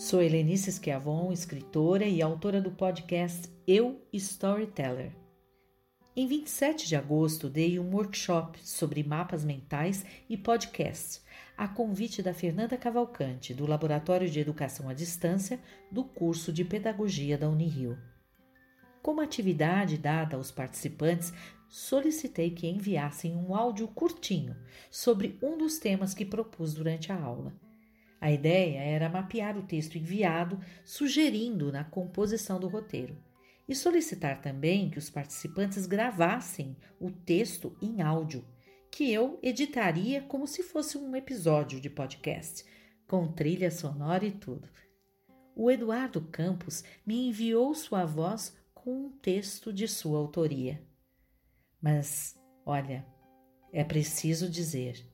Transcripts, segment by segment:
Sou Helenice Schiavon, escritora e autora do podcast Eu Storyteller. Em 27 de agosto, dei um workshop sobre mapas mentais e podcasts, a convite da Fernanda Cavalcante, do Laboratório de Educação à Distância do curso de Pedagogia da Unirio. Como atividade dada aos participantes, solicitei que enviassem um áudio curtinho sobre um dos temas que propus durante a aula. A ideia era mapear o texto enviado, sugerindo na composição do roteiro e solicitar também que os participantes gravassem o texto em áudio, que eu editaria como se fosse um episódio de podcast, com trilha sonora e tudo. O Eduardo Campos me enviou sua voz com um texto de sua autoria. Mas, olha, é preciso dizer: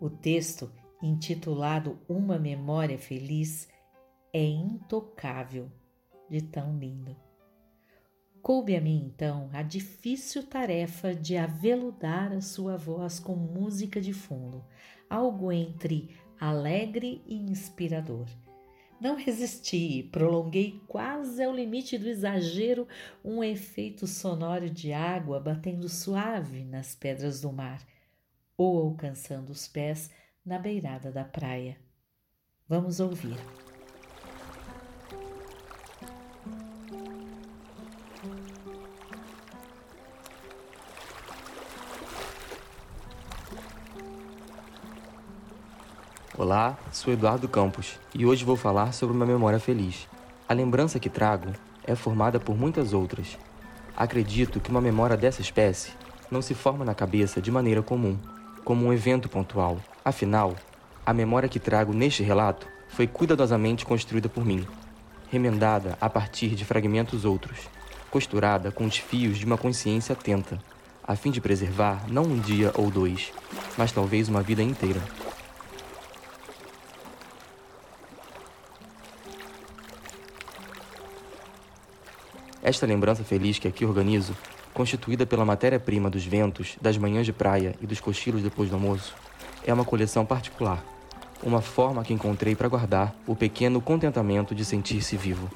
o texto, intitulado Uma Memória Feliz, é intocável de tão lindo. Coube a mim, então, a difícil tarefa de aveludar a sua voz com música de fundo, algo entre alegre e inspirador. Não resisti prolonguei quase ao limite do exagero um efeito sonoro de água batendo suave nas pedras do mar ou alcançando os pés na beirada da praia. Vamos ouvir. Olá, sou Eduardo Campos e hoje vou falar sobre uma memória feliz. A lembrança que trago é formada por muitas outras. Acredito que uma memória dessa espécie não se forma na cabeça de maneira comum, como um evento pontual. Afinal, a memória que trago neste relato foi cuidadosamente construída por mim, remendada a partir de fragmentos outros, costurada com os fios de uma consciência atenta, a fim de preservar não um dia ou dois, mas talvez uma vida inteira. Esta lembrança feliz que aqui organizo, constituída pela matéria-prima dos ventos, das manhãs de praia e dos cochilos depois do almoço, é uma coleção particular, uma forma que encontrei para guardar o pequeno contentamento de sentir-se vivo.